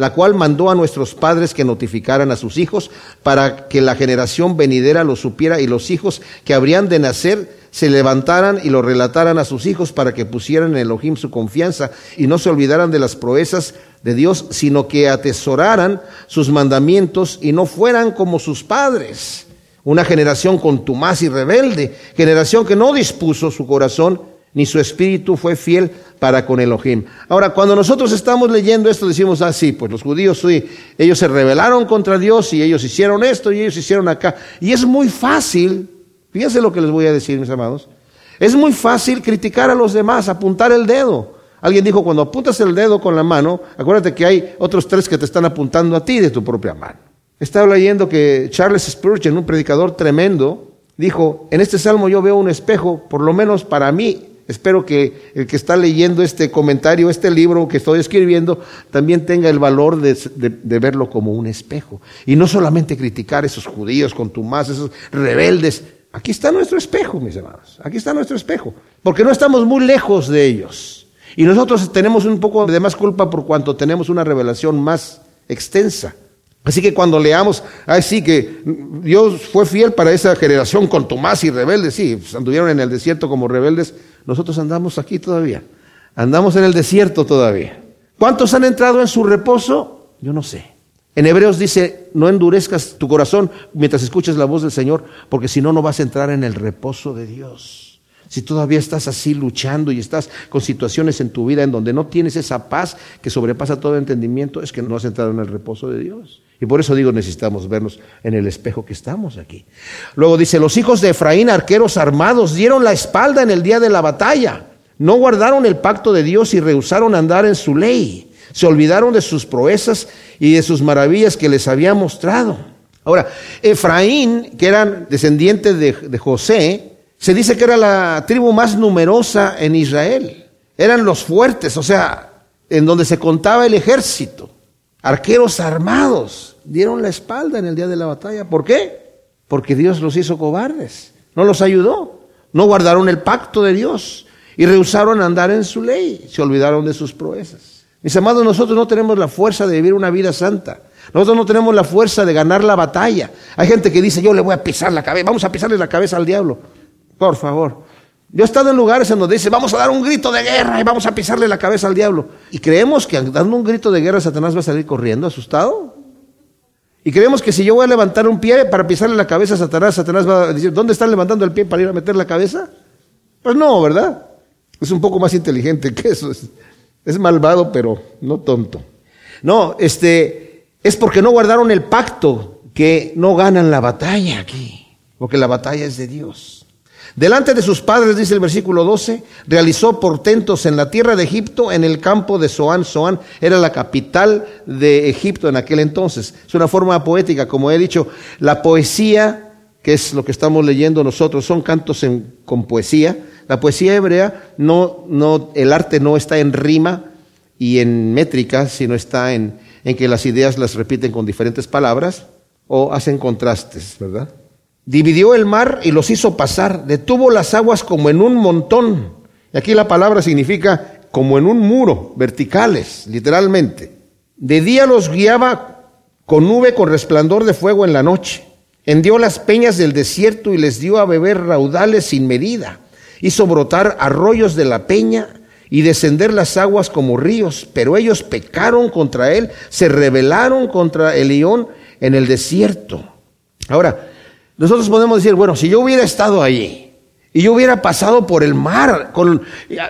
la cual mandó a nuestros padres que notificaran a sus hijos para que la generación venidera lo supiera y los hijos que habrían de nacer se levantaran y lo relataran a sus hijos para que pusieran en Elohim su confianza y no se olvidaran de las proezas de Dios, sino que atesoraran sus mandamientos y no fueran como sus padres. Una generación contumaz y rebelde, generación que no dispuso su corazón ni su espíritu fue fiel para con Elohim. Ahora, cuando nosotros estamos leyendo esto, decimos, ah, sí, pues los judíos, sí, ellos se rebelaron contra Dios y ellos hicieron esto y ellos hicieron acá. Y es muy fácil, fíjense lo que les voy a decir, mis amados, es muy fácil criticar a los demás, apuntar el dedo. Alguien dijo, cuando apuntas el dedo con la mano, acuérdate que hay otros tres que te están apuntando a ti de tu propia mano. Estaba leyendo que Charles Spurgeon, un predicador tremendo, dijo, en este salmo yo veo un espejo, por lo menos para mí, espero que el que está leyendo este comentario, este libro que estoy escribiendo, también tenga el valor de, verlo como un espejo. Y no solamente criticar a esos judíos con contumaces, esos rebeldes. Aquí está nuestro espejo, mis hermanos. Aquí está nuestro espejo. Porque no estamos muy lejos de ellos. Y nosotros tenemos un poco de más culpa por cuanto tenemos una revelación más extensa. Así que cuando leamos, ay sí, que Dios fue fiel para esa generación con Tomás y rebeldes, sí, pues, anduvieron en el desierto como rebeldes, nosotros andamos aquí todavía, andamos en el desierto todavía. ¿Cuántos han entrado en su reposo? Yo no sé. En Hebreos dice, no endurezcas tu corazón mientras escuches la voz del Señor, porque si no, no vas a entrar en el reposo de Dios. Si todavía estás así luchando y estás con situaciones en tu vida en donde no tienes esa paz que sobrepasa todo entendimiento, es que no has entrado en el reposo de Dios. Y por eso digo, necesitamos vernos en el espejo que estamos aquí. Luego dice, los hijos de Efraín, arqueros armados, dieron la espalda en el día de la batalla. No guardaron el pacto de Dios y rehusaron andar en su ley. Se olvidaron de sus proezas y de sus maravillas que les había mostrado. Ahora, Efraín, que eran descendientes de, de José, Se dice que era la tribu más numerosa en Israel. Eran los fuertes, o sea, en donde se contaba el ejército. Arqueros armados dieron la espalda en el día de la batalla. ¿Por qué? Porque Dios los hizo cobardes. No los ayudó. No guardaron el pacto de Dios y rehusaron andar en su ley. Se olvidaron de sus proezas. Mis amados, nosotros no tenemos la fuerza de vivir una vida santa. Nosotros no tenemos la fuerza de ganar la batalla. Hay gente que dice, yo le voy a pisar la cabeza, vamos a pisarle la cabeza al diablo. Por favor. Yo he estado en lugares en donde dice, vamos a dar un grito de guerra y vamos a pisarle la cabeza al diablo. Y creemos que dando un grito de guerra Satanás va a salir corriendo asustado. Y creemos que si yo voy a levantar un pie para pisarle la cabeza a Satanás, Satanás va a decir, ¿dónde están levantando el pie para ir a meter la cabeza? Pues no, ¿verdad? Es un poco más inteligente que eso. Es, es malvado, pero no tonto. No, este, es porque no guardaron el pacto que no ganan la batalla aquí, porque la batalla es de Dios. Delante de sus padres, dice el versículo 12, realizó portentos en la tierra de Egipto, en el campo de Zoán. Zoán era la capital de Egipto en aquel entonces. Es una forma poética, como he dicho, la poesía, que es lo que estamos leyendo nosotros, son cantos con poesía. La poesía hebrea, no, no, el arte no está en rima y en métrica, sino está en, en que las ideas las repiten con diferentes palabras o hacen contrastes, ¿verdad? Dividió el mar y los hizo pasar, detuvo las aguas como en un montón. Y aquí la palabra significa como en un muro, verticales, literalmente. De día los guiaba con nube con resplandor de fuego en la noche. Hendió las peñas del desierto y les dio a beber raudales sin medida. Hizo brotar arroyos de la peña y descender las aguas como ríos. Pero ellos pecaron contra él, se rebelaron contra el león en el desierto. Ahora, nosotros podemos decir, bueno, si yo hubiera estado allí y yo hubiera pasado por el mar, con,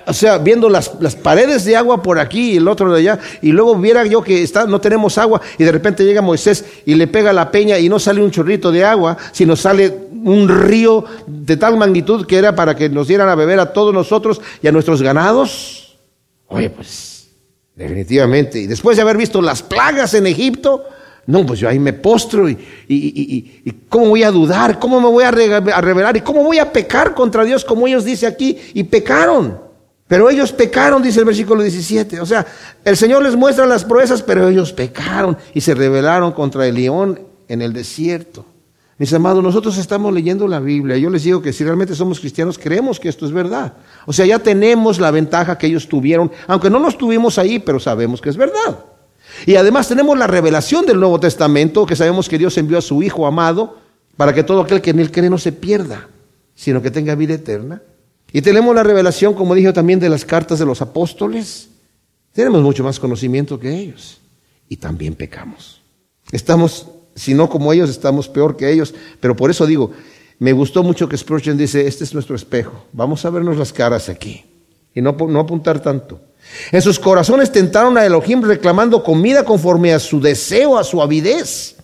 o sea, viendo las, las, paredes de agua por aquí y el otro de allá, y luego viera yo que está, no tenemos agua y de repente llega Moisés y le pega la peña y no sale un chorrito de agua, sino sale un río de tal magnitud que era para que nos dieran a beber a todos nosotros y a nuestros ganados. Oye, pues, definitivamente. Y después de haber visto las plagas en Egipto, no, pues yo ahí me postro y, y, cómo voy a dudar, cómo me voy a, revelar y cómo voy a pecar contra Dios como ellos dice aquí y pecaron. Pero ellos pecaron, dice el versículo 17. O sea, el Señor les muestra las proezas, pero ellos pecaron y se rebelaron contra el león en el desierto. Mis amados, nosotros estamos leyendo la Biblia. Yo les digo que si realmente somos cristianos, creemos que esto es verdad. O sea, ya tenemos la ventaja que ellos tuvieron, aunque no nos tuvimos ahí, pero sabemos que es verdad. Y además tenemos la revelación del Nuevo Testamento, que sabemos que Dios envió a su Hijo amado para que todo aquel que en él cree no se pierda, sino que tenga vida eterna. Y tenemos la revelación, como dije también, de las cartas de los apóstoles. Tenemos mucho más conocimiento que ellos. Y también pecamos. Estamos, si no como ellos, estamos peor que ellos. Pero por eso digo, me gustó mucho que Spurgeon dice, este es nuestro espejo. Vamos a vernos las caras aquí. Y no, no apuntar tanto. En sus corazones tentaron a Elohim reclamando comida conforme a su deseo, a su avidez.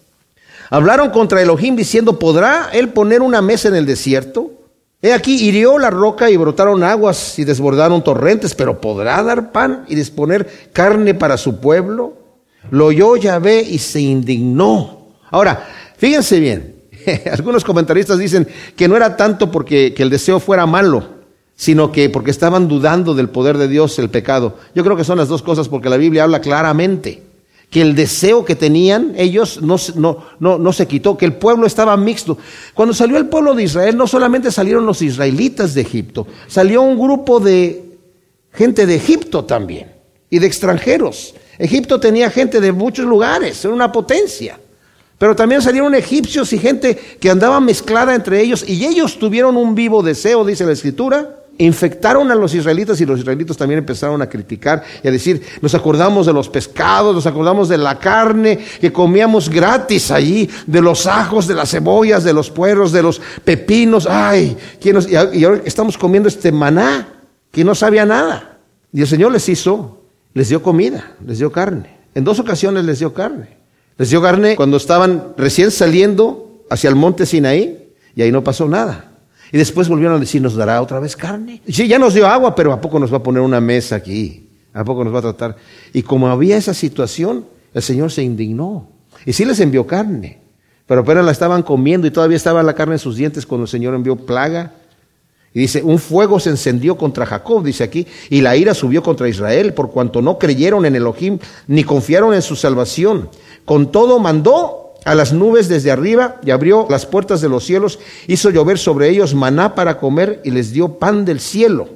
Hablaron contra Elohim diciendo, ¿podrá él poner una mesa en el desierto? He aquí hirió la roca y brotaron aguas y desbordaron torrentes, pero ¿podrá dar pan y disponer carne para su pueblo? Lo oyó Yahvé y se indignó. Ahora, fíjense bien, algunos comentaristas dicen que no era tanto porque que el deseo fuera malo, sino que porque estaban dudando del poder de Dios el pecado. Yo creo que son las dos cosas porque la Biblia habla claramente que el deseo que tenían ellos no, no, no, no, se quitó, que el pueblo estaba mixto. Cuando salió el pueblo de Israel, no solamente salieron los israelitas de Egipto, salió un grupo de gente de Egipto también y de extranjeros. Egipto tenía gente de muchos lugares, era una potencia. Pero también salieron egipcios y gente que andaba mezclada entre ellos y ellos tuvieron un vivo deseo, dice la escritura, infectaron a los israelitas y los israelitas también empezaron a criticar y a decir, nos acordamos de los pescados, nos acordamos de la carne que comíamos gratis allí, de los ajos, de las cebollas, de los puerros, de los pepinos, ay, y ahora estamos comiendo este maná que no sabía nada. Y el Señor les hizo, les dio comida, les dio carne. En dos ocasiones les dio carne. Les dio carne cuando estaban recién saliendo hacia el monte Sinaí y ahí no pasó nada. Y después volvieron a decir, ¿nos dará otra vez carne? Sí, ya nos dio agua, pero ¿a poco nos va a poner una mesa aquí? ¿A poco nos va a tratar? Y como había esa situación, el Señor se indignó. Y sí les envió carne, pero apenas la estaban comiendo y todavía estaba la carne en sus dientes cuando el Señor envió plaga. Y dice, un fuego se encendió contra Jacob, dice aquí, y la ira subió contra Israel, por cuanto no creyeron en Elohim, ni confiaron en su salvación. Con todo mandó a las nubes desde arriba y abrió las puertas de los cielos, hizo llover sobre ellos maná para comer y les dio pan del cielo.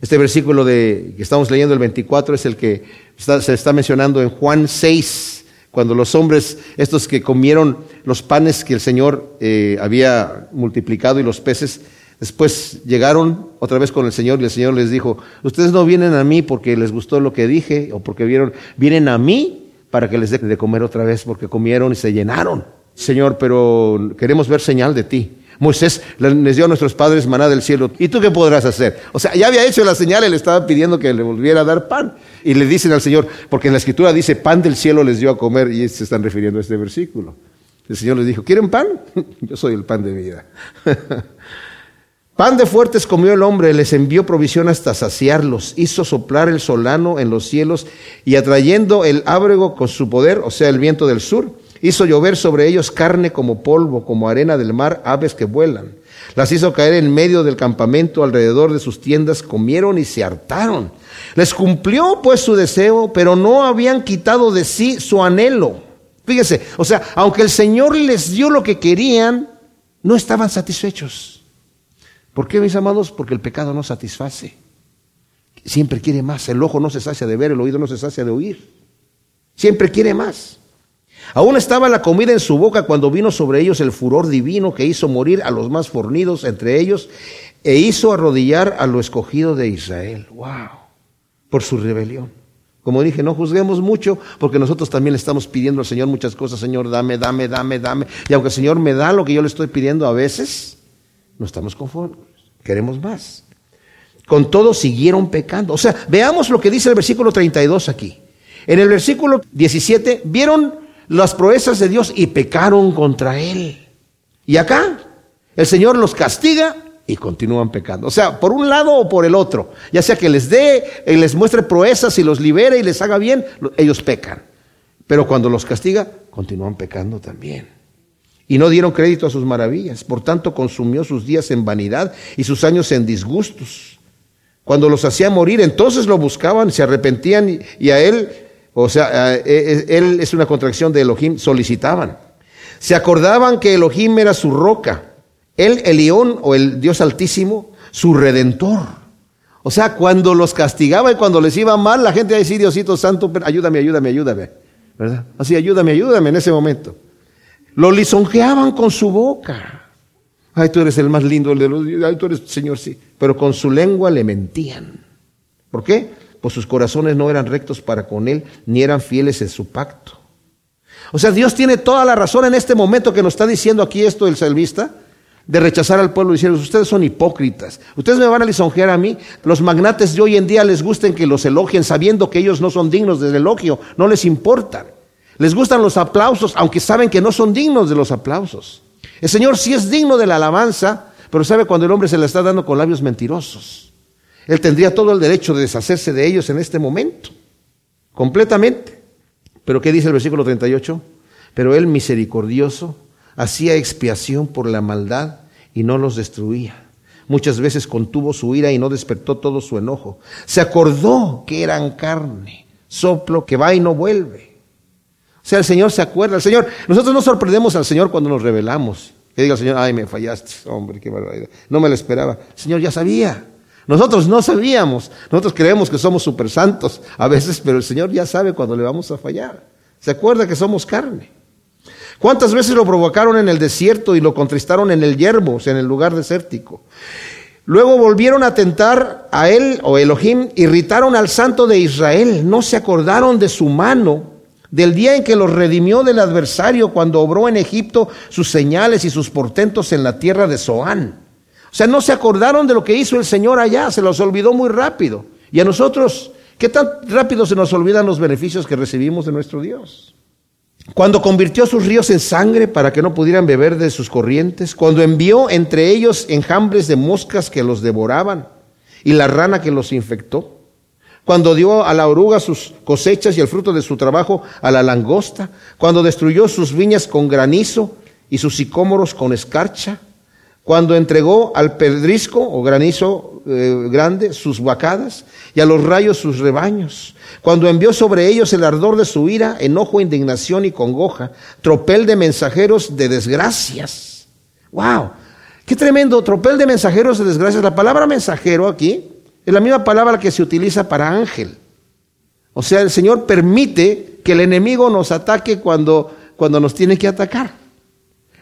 Este versículo de, que estamos leyendo, el 24, es el que se está mencionando en Juan 6, cuando los hombres, estos que comieron los panes que el Señor eh, había multiplicado y los peces, Después llegaron otra vez con el Señor y el Señor les dijo, ustedes no vienen a mí porque les gustó lo que dije o porque vieron, vienen a mí para que les dé de comer otra vez porque comieron y se llenaron. Señor, pero queremos ver señal de ti. Moisés les dio a nuestros padres maná del cielo. ¿Y tú qué podrás hacer? O sea, ya había hecho la señal y le estaba pidiendo que le volviera a dar pan. Y le dicen al Señor, porque en la escritura dice, pan del cielo les dio a comer, y se están refiriendo a este versículo. El Señor les dijo, ¿quieren pan? Yo soy el pan de vida. Pan de fuertes comió el hombre, les envió provisión hasta saciarlos, hizo soplar el solano en los cielos y atrayendo el ábrego con su poder, o sea, el viento del sur, hizo llover sobre ellos carne como polvo, como arena del mar, aves que vuelan. Las hizo caer en medio del campamento, alrededor de sus tiendas, comieron y se hartaron. Les cumplió pues su deseo, pero no habían quitado de sí su anhelo. Fíjese, o sea, aunque el Señor les dio lo que querían, no estaban satisfechos. ¿Por qué, mis amados? Porque el pecado no satisface. Siempre quiere más. El ojo no se sacia de ver, el oído no se sacia de oír. Siempre quiere más. Aún estaba la comida en su boca cuando vino sobre ellos el furor divino que hizo morir a los más fornidos entre ellos e hizo arrodillar a lo escogido de Israel. ¡Wow! Por su rebelión. Como dije, no juzguemos mucho porque nosotros también le estamos pidiendo al Señor muchas cosas. Señor, dame, dame, dame, dame. Y aunque el Señor me da lo que yo le estoy pidiendo a veces, no estamos conformes, queremos más. Con todo siguieron pecando. O sea, veamos lo que dice el versículo 32 aquí. En el versículo 17 vieron las proezas de Dios y pecaron contra Él. Y acá el Señor los castiga y continúan pecando. O sea, por un lado o por el otro. Ya sea que les dé, y les muestre proezas y los libere y les haga bien, ellos pecan. Pero cuando los castiga, continúan pecando también y no dieron crédito a sus maravillas. Por tanto, consumió sus días en vanidad y sus años en disgustos. Cuando los hacía morir, entonces lo buscaban, se arrepentían y, a él, o sea, e, e, él es una contracción de Elohim, solicitaban. Se acordaban que Elohim era su roca, él, el león o el Dios altísimo, su redentor. O sea, cuando los castigaba y cuando les iba mal, la gente decía, Diosito Santo, ayúdame, ayúdame, ayúdame. ¿Verdad? Así, ayúdame, ayúdame en ese momento. Lo lisonjeaban con su boca. Ay, tú eres el más lindo de los Ay, tú eres Señor, sí. Pero con su lengua le mentían. ¿Por qué? Pues sus corazones no eran rectos para con él, ni eran fieles en su pacto. O sea, Dios tiene toda la razón en este momento que nos está diciendo aquí esto el salmista, de rechazar al pueblo diciendo, ustedes son hipócritas, ustedes me van a lisonjear a mí, los magnates de hoy en día les gusten que los elogien sabiendo que ellos no son dignos del elogio, no les importan. Les gustan los aplausos, aunque saben que no son dignos de los aplausos. El Señor sí es digno de la alabanza, pero sabe cuando el hombre se le está dando con labios mentirosos. Él tendría todo el derecho de deshacerse de ellos en este momento, completamente. Pero ¿qué dice el versículo 38? Pero él misericordioso hacía expiación por la maldad y no los destruía. Muchas veces contuvo su ira y no despertó todo su enojo. Se acordó que eran carne, soplo que va y no vuelve. O sea, el Señor se acuerda. El Señor, nosotros no sorprendemos al Señor cuando nos revelamos. Que diga el Señor, ay, me fallaste, hombre, qué barbaridad. No me lo esperaba. El Señor ya sabía. Nosotros no sabíamos. Nosotros creemos que somos super santos a veces, pero el Señor ya sabe cuando le vamos a fallar. Se acuerda que somos carne. ¿Cuántas veces lo provocaron en el desierto y lo contristaron en el yermo, o sea, en el lugar desértico? Luego volvieron a tentar a él, o Elohim, irritaron al santo de Israel, no se acordaron de su mano del día en que los redimió del adversario cuando obró en Egipto sus señales y sus portentos en la tierra de Zoán. O sea, no se acordaron de lo que hizo el Señor allá, se los olvidó muy rápido. Y a nosotros, ¿qué tan rápido se nos olvidan los beneficios que recibimos de nuestro Dios? Cuando convirtió sus ríos en sangre para que no pudieran beber de sus corrientes, cuando envió entre ellos enjambres de moscas que los devoraban y la rana que los infectó, cuando dio a la oruga sus cosechas y el fruto de su trabajo a la langosta, cuando destruyó sus viñas con granizo y sus sicómoros con escarcha, cuando entregó al pedrisco o granizo eh, grande sus vacadas y a los rayos sus rebaños, cuando envió sobre ellos el ardor de su ira, enojo, indignación y congoja, tropel de mensajeros de desgracias. ¡Wow! ¡Qué tremendo! Tropel de mensajeros de desgracias. La palabra mensajero aquí es la misma palabra que se utiliza para ángel. O sea, el Señor permite que el enemigo nos ataque cuando, cuando nos tiene que atacar.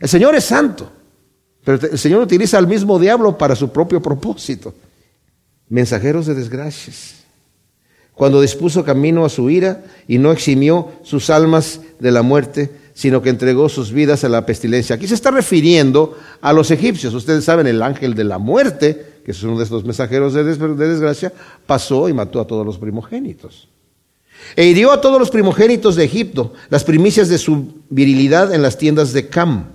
El Señor es santo. Pero el Señor utiliza al mismo diablo para su propio propósito. Mensajeros de desgracias. Cuando dispuso camino a su ira y no eximió sus almas de la muerte, sino que entregó sus vidas a la pestilencia. Aquí se está refiriendo a los egipcios. Ustedes saben, el ángel de la muerte, que es uno de estos mensajeros de, desgracia, pasó y mató a todos los primogénitos. E hirió a todos los primogénitos de Egipto, las primicias de su virilidad en las tiendas de Cam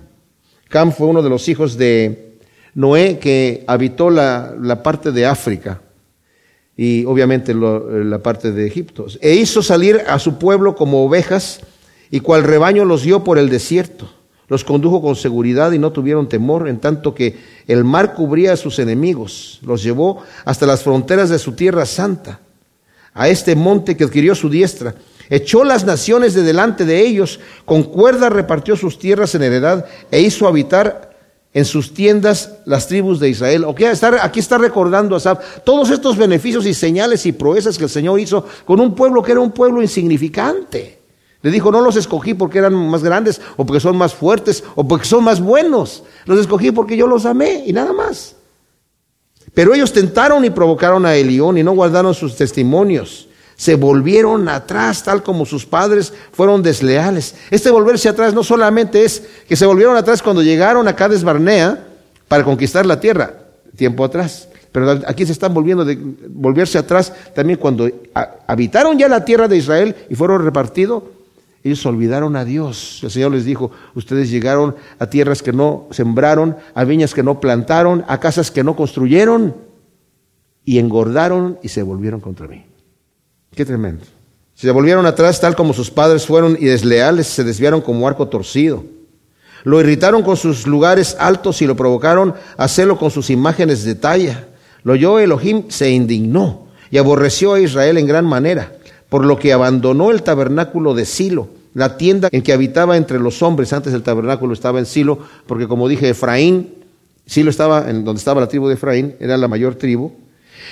Cam fue uno de los hijos de Noé que habitó la, parte de África y obviamente la parte de Egipto. E hizo salir a su pueblo como ovejas y cual rebaño los dio por el desierto. Los condujo con seguridad y no tuvieron temor, en tanto que el mar cubría a sus enemigos. Los llevó hasta las fronteras de su tierra santa, a este monte que adquirió su diestra Echó las naciones de delante de ellos, con cuerda repartió sus tierras en heredad e hizo habitar en sus tiendas las tribus de Israel. aquí está recordando a todos estos beneficios y señales y proezas que el Señor hizo con un pueblo que era un pueblo insignificante. Le dijo, no los escogí porque eran más grandes o porque son más fuertes o porque son más buenos. Los escogí porque yo los amé y nada más. Pero ellos tentaron y provocaron a Elión y no guardaron sus testimonios se volvieron atrás, tal como sus padres fueron desleales. Este volverse atrás no solamente es que se volvieron atrás cuando llegaron a Cades Barnea para conquistar la tierra, tiempo atrás. Pero aquí se están volviendo de volverse atrás también cuando habitaron ya la tierra de Israel y fueron repartidos. Ellos olvidaron a Dios. El Señor les dijo, ustedes llegaron a tierras que no sembraron, a viñas que no plantaron, a casas que no construyeron, y engordaron y se volvieron contra mí. Qué tremendo. Se volvieron atrás tal como sus padres fueron y desleales, se desviaron como arco torcido. Lo irritaron con sus lugares altos y lo provocaron a hacerlo con sus imágenes de talla. Lo oyó Elohim, se indignó y aborreció a Israel en gran manera, por lo que abandonó el tabernáculo de Silo, la tienda en que habitaba entre los hombres. Antes el tabernáculo estaba en Silo, porque como dije, Efraín, Silo estaba en donde estaba la tribu de Efraín, era la mayor tribu,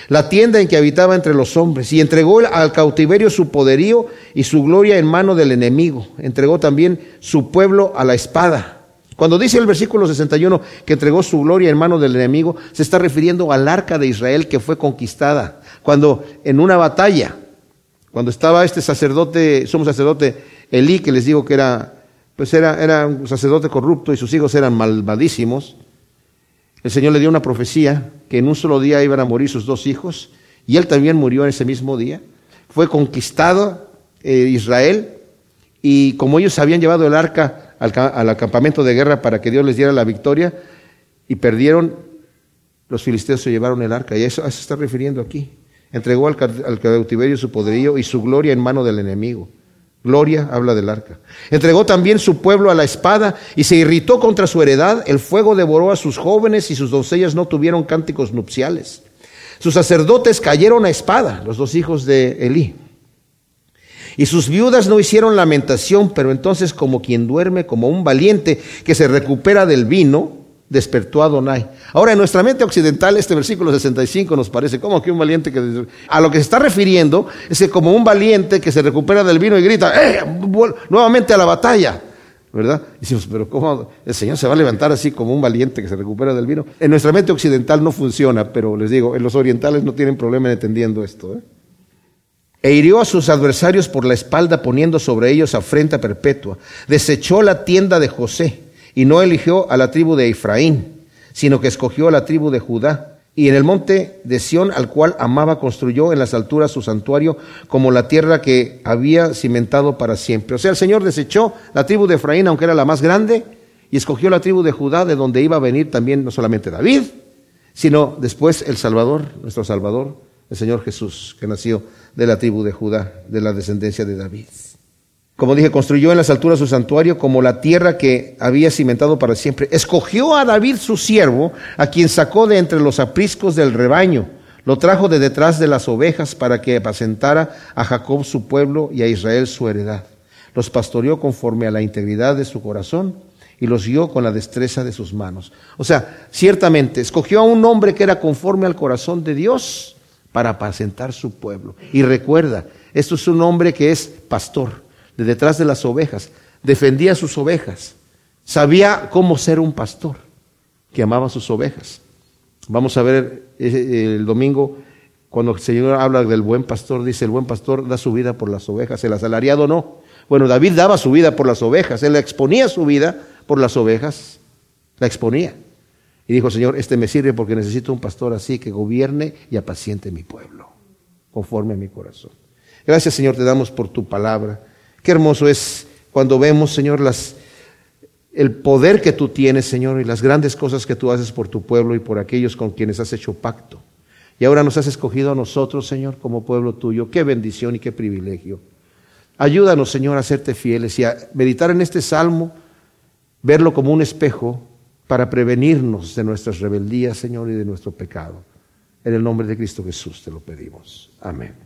la tienda en que habitaba entre los hombres, y entregó al cautiverio su poderío y su gloria en mano del enemigo. Entregó también su pueblo a la espada. Cuando dice el versículo 61 que entregó su gloria en mano del enemigo, se está refiriendo al arca de Israel que fue conquistada. Cuando en una batalla, cuando estaba este sacerdote, somos sacerdote Elí, que les digo que era, pues era, era un sacerdote corrupto y sus hijos eran malvadísimos, el Señor le dio una profecía que en un solo día iban a morir sus dos hijos y él también murió en ese mismo día. Fue conquistado eh, Israel y como ellos habían llevado el arca al, acampamento de guerra para que Dios les diera la victoria y perdieron, los filisteos se llevaron el arca y a eso se está refiriendo aquí. Entregó al, cautiverio su poderío y su gloria en mano del enemigo. Gloria habla del arca. Entregó también su pueblo a la espada y se irritó contra su heredad. El fuego devoró a sus jóvenes y sus doncellas no tuvieron cánticos nupciales. Sus sacerdotes cayeron a espada, los dos hijos de Elí. Y sus viudas no hicieron lamentación, pero entonces como quien duerme, como un valiente que se recupera del vino, despertó a Adonai. Ahora, en nuestra mente occidental, este versículo 65 nos parece como que un valiente que... A lo que se está refiriendo es que como un valiente que se recupera del vino y grita, ¡eh! Nuevamente a la batalla. ¿Verdad? Y decimos, pero ¿cómo el Señor se va a levantar así como un valiente que se recupera del vino? En nuestra mente occidental no funciona, pero les digo, en los orientales no tienen problema en entendiendo esto. ¿eh? E hirió a sus adversarios por la espalda poniendo sobre ellos afrenta perpetua. Desechó la tienda de José y no eligió a la tribu de Efraín, sino que escogió a la tribu de Judá. Y en el monte de Sión, al cual amaba, construyó en las alturas su santuario como la tierra que había cimentado para siempre. O sea, el Señor desechó la tribu de Efraín, aunque era la más grande, y escogió la tribu de Judá, de donde iba a venir también no solamente David, sino después el Salvador, nuestro Salvador, el Señor Jesús, que nació de la tribu de Judá, de la descendencia de David. Como dije, construyó en las alturas su santuario como la tierra que había cimentado para siempre. Escogió a David su siervo, a quien sacó de entre los apriscos del rebaño. Lo trajo de detrás de las ovejas para que apacentara a Jacob su pueblo y a Israel su heredad. Los pastoreó conforme a la integridad de su corazón y los guió con la destreza de sus manos. O sea, ciertamente escogió a un hombre que era conforme al corazón de Dios para apacentar su pueblo. Y recuerda, esto es un hombre que es pastor de detrás de las ovejas, defendía sus ovejas, sabía cómo ser un pastor, que amaba sus ovejas. Vamos a ver eh, el domingo, cuando el Señor habla del buen pastor, dice, el buen pastor da su vida por las ovejas, el asalariado no. Bueno, David daba su vida por las ovejas, él exponía su vida por las ovejas, la exponía. Y dijo, Señor, este me sirve porque necesito un pastor así que gobierne y apaciente mi pueblo, conforme a mi corazón. Gracias, Señor, te damos por tu palabra. Qué hermoso es cuando vemos, Señor, el poder que tú tienes, Señor, y las grandes cosas que tú haces por tu pueblo y por aquellos con quienes has hecho pacto. Y ahora nos has escogido a nosotros, Señor, como pueblo tuyo. Qué bendición y qué privilegio. Ayúdanos, Señor, a serte fieles y a meditar en este salmo, verlo como un espejo para prevenirnos de nuestras rebeldías, Señor, y de nuestro pecado. En el nombre de Cristo Jesús te lo pedimos. Amén.